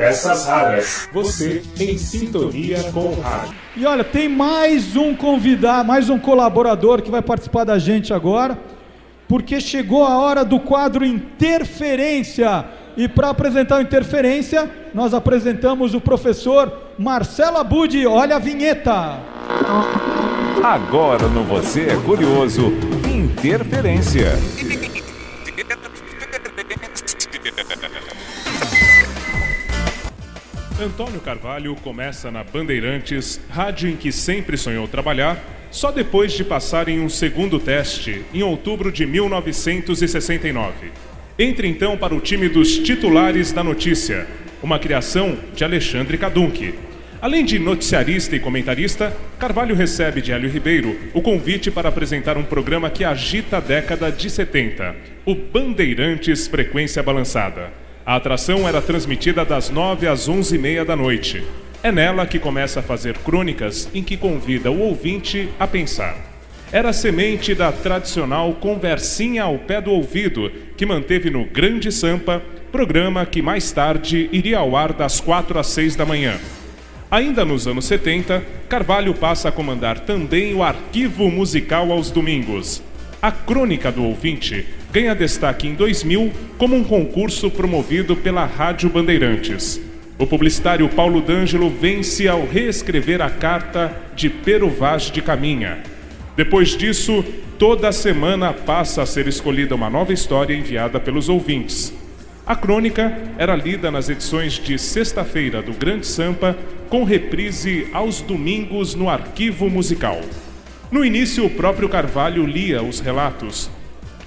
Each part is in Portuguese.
Peças raras. Você em sintonia com o rádio. E olha, tem mais um convidado, mais um colaborador que vai participar da gente agora, porque chegou a hora do quadro Interferência. E para apresentar o Interferência, nós apresentamos o professor Marcelo Abud. Olha a vinheta. Agora no Você é Curioso, Interferência. Antônio Carvalho começa na Bandeirantes, rádio em que sempre sonhou trabalhar, só depois de passar em um segundo teste, em outubro de 1969. Entra então para o time dos titulares da notícia, uma criação de Alexandre Cadunque. Além de noticiarista e comentarista, Carvalho recebe de Hélio Ribeiro o convite para apresentar um programa que agita a década de 70, o Bandeirantes Frequência Balançada. A atração era transmitida das 9 às 11 e meia da noite. É nela que começa a fazer crônicas em que convida o ouvinte a pensar. Era semente da tradicional conversinha ao pé do ouvido que manteve no Grande Sampa, programa que mais tarde iria ao ar das 4 às 6 da manhã. Ainda nos anos 70, Carvalho passa a comandar também o arquivo musical aos domingos. A Crônica do Ouvinte ganha destaque em 2000 como um concurso promovido pela Rádio Bandeirantes. O publicitário Paulo D'Angelo vence ao reescrever a carta de Pero Vaz de Caminha. Depois disso, toda semana passa a ser escolhida uma nova história enviada pelos ouvintes. A crônica era lida nas edições de sexta-feira do Grande Sampa, com reprise aos domingos no arquivo musical. No início, o próprio Carvalho lia os relatos,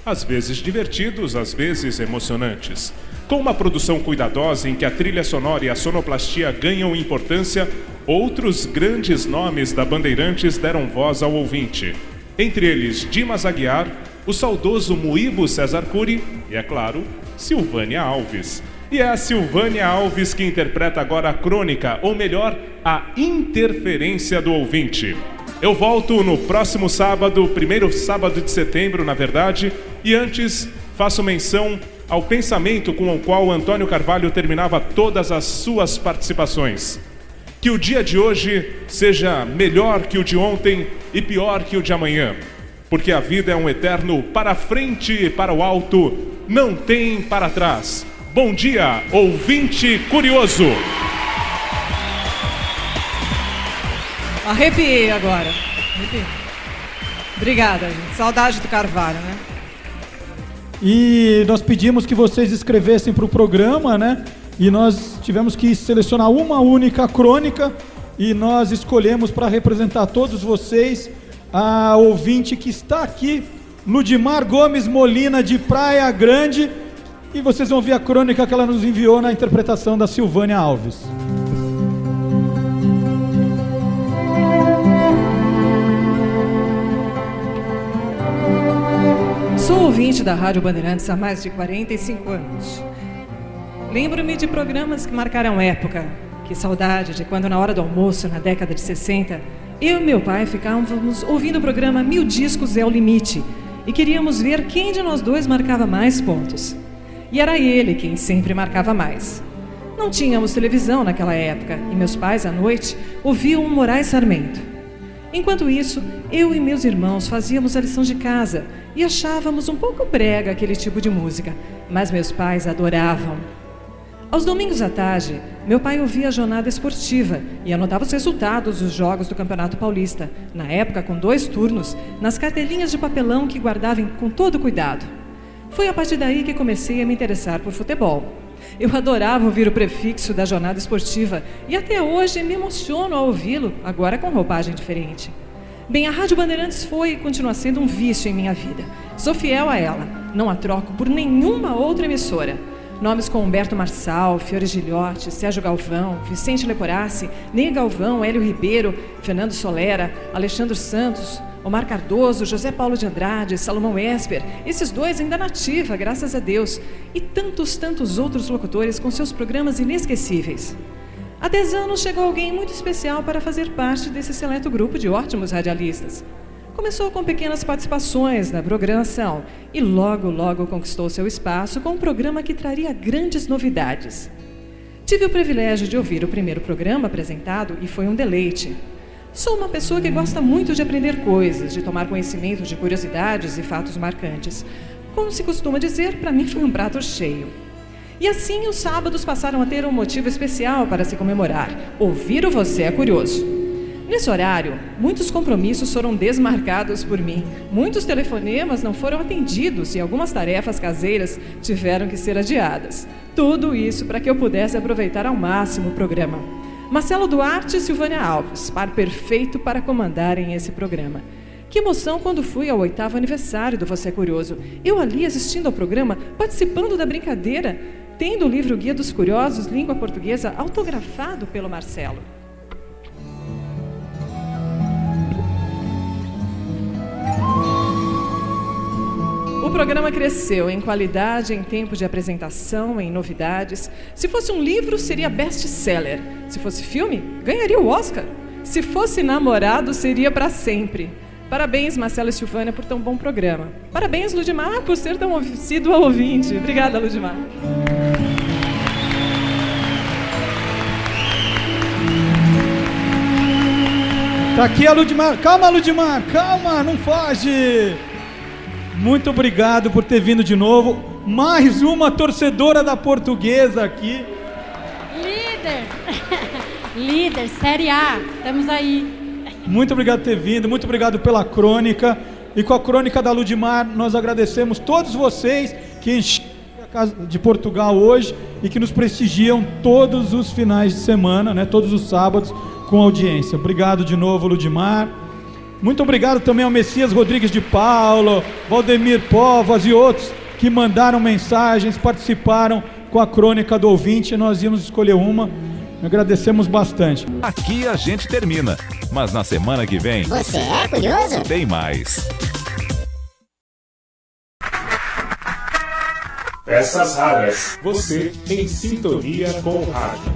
às vezes divertidos, às vezes emocionantes. Com uma produção cuidadosa em que a trilha sonora e a sonoplastia ganham importância, outros grandes nomes da Bandeirantes deram voz ao ouvinte. Entre eles, Dimas Aguiar, o saudoso Muíbo César Cury e, é claro, Silvânia Alves. E é a Silvânia Alves que interpreta agora a crônica, ou melhor, a interferência do ouvinte. Eu volto no próximo sábado, primeiro sábado de setembro, na verdade, e antes faço menção ao pensamento com o qual Antônio Carvalho terminava todas as suas participações. Que o dia de hoje seja melhor que o de ontem e pior que o de amanhã porque a vida é um eterno para frente e para o alto, não tem para trás. Bom dia, ouvinte curioso. Arrepiei agora. Arrepiei. Obrigada, gente. Saudade do Carvalho, né? E nós pedimos que vocês escrevessem para o programa, né? E nós tivemos que selecionar uma única crônica e nós escolhemos para representar todos vocês a ouvinte que está aqui, Ludimar Gomes Molina, de Praia Grande. E vocês vão ver a crônica que ela nos enviou na interpretação da Silvânia Alves. Sou ouvinte da Rádio Bandeirantes há mais de 45 anos. Lembro-me de programas que marcaram época. Que saudade de quando, na hora do almoço, na década de 60, eu e meu pai ficávamos ouvindo o programa Mil Discos é o Limite e queríamos ver quem de nós dois marcava mais pontos. E era ele quem sempre marcava mais. Não tínhamos televisão naquela época e meus pais, à noite, ouviam o Moraes Sarmento. Enquanto isso, eu e meus irmãos fazíamos a lição de casa e achávamos um pouco brega aquele tipo de música, mas meus pais adoravam. Aos domingos à tarde, meu pai ouvia a jornada esportiva e anotava os resultados dos jogos do Campeonato Paulista, na época com dois turnos, nas cartelinhas de papelão que guardava com todo cuidado. Foi a partir daí que comecei a me interessar por futebol. Eu adorava ouvir o prefixo da jornada esportiva e até hoje me emociono ao ouvi-lo, agora com roupagem diferente. Bem, a Rádio Bandeirantes foi e continua sendo um vício em minha vida. Sou fiel a ela, não a troco por nenhuma outra emissora. Nomes como Humberto Marçal, Fiore Gilhote, Sérgio Galvão, Vicente Leporassi, Ney Galvão, Hélio Ribeiro, Fernando Solera, Alexandre Santos, Omar Cardoso, José Paulo de Andrade, Salomão Esper, esses dois ainda nativa, graças a Deus, e tantos, tantos outros locutores com seus programas inesquecíveis. Há dez anos chegou alguém muito especial para fazer parte desse seleto grupo de ótimos radialistas. Começou com pequenas participações na programação e logo, logo conquistou seu espaço com um programa que traria grandes novidades. Tive o privilégio de ouvir o primeiro programa apresentado e foi um deleite. Sou uma pessoa que gosta muito de aprender coisas, de tomar conhecimento de curiosidades e fatos marcantes. Como se costuma dizer, para mim foi um prato cheio. E assim os sábados passaram a ter um motivo especial para se comemorar: ouvir o Você é Curioso. Nesse horário, muitos compromissos foram desmarcados por mim, muitos telefonemas não foram atendidos e algumas tarefas caseiras tiveram que ser adiadas. Tudo isso para que eu pudesse aproveitar ao máximo o programa. Marcelo Duarte e Silvânia Alves, par perfeito para comandarem esse programa. Que emoção quando fui ao oitavo aniversário do Você é Curioso. Eu ali assistindo ao programa, participando da brincadeira, tendo o livro Guia dos Curiosos, língua portuguesa, autografado pelo Marcelo. O programa cresceu em qualidade, em tempo de apresentação, em novidades. Se fosse um livro, seria best-seller. Se fosse filme, ganharia o Oscar. Se fosse namorado, seria para sempre. Parabéns, Marcelo e Silvânia, por tão bom programa. Parabéns, Ludimar, por ser tão assíduo ouvinte. Obrigada, Ludimar. Tá aqui a Ludmar. Calma, Ludmar, calma, não foge. Muito obrigado por ter vindo de novo. Mais uma torcedora da portuguesa aqui. Líder! Líder, Série A, estamos aí. Muito obrigado por ter vindo, muito obrigado pela crônica. E com a crônica da Ludmar, nós agradecemos todos vocês que encheram a casa de Portugal hoje e que nos prestigiam todos os finais de semana, né, todos os sábados, com audiência. Obrigado de novo, Ludmar. Muito obrigado também ao Messias Rodrigues de Paulo, Valdemir Povas e outros que mandaram mensagens, participaram com a crônica do ouvinte. Nós íamos escolher uma. Agradecemos bastante. Aqui a gente termina, mas na semana que vem Você é curioso? tem mais. Peças raras. Você em sintonia com o rádio.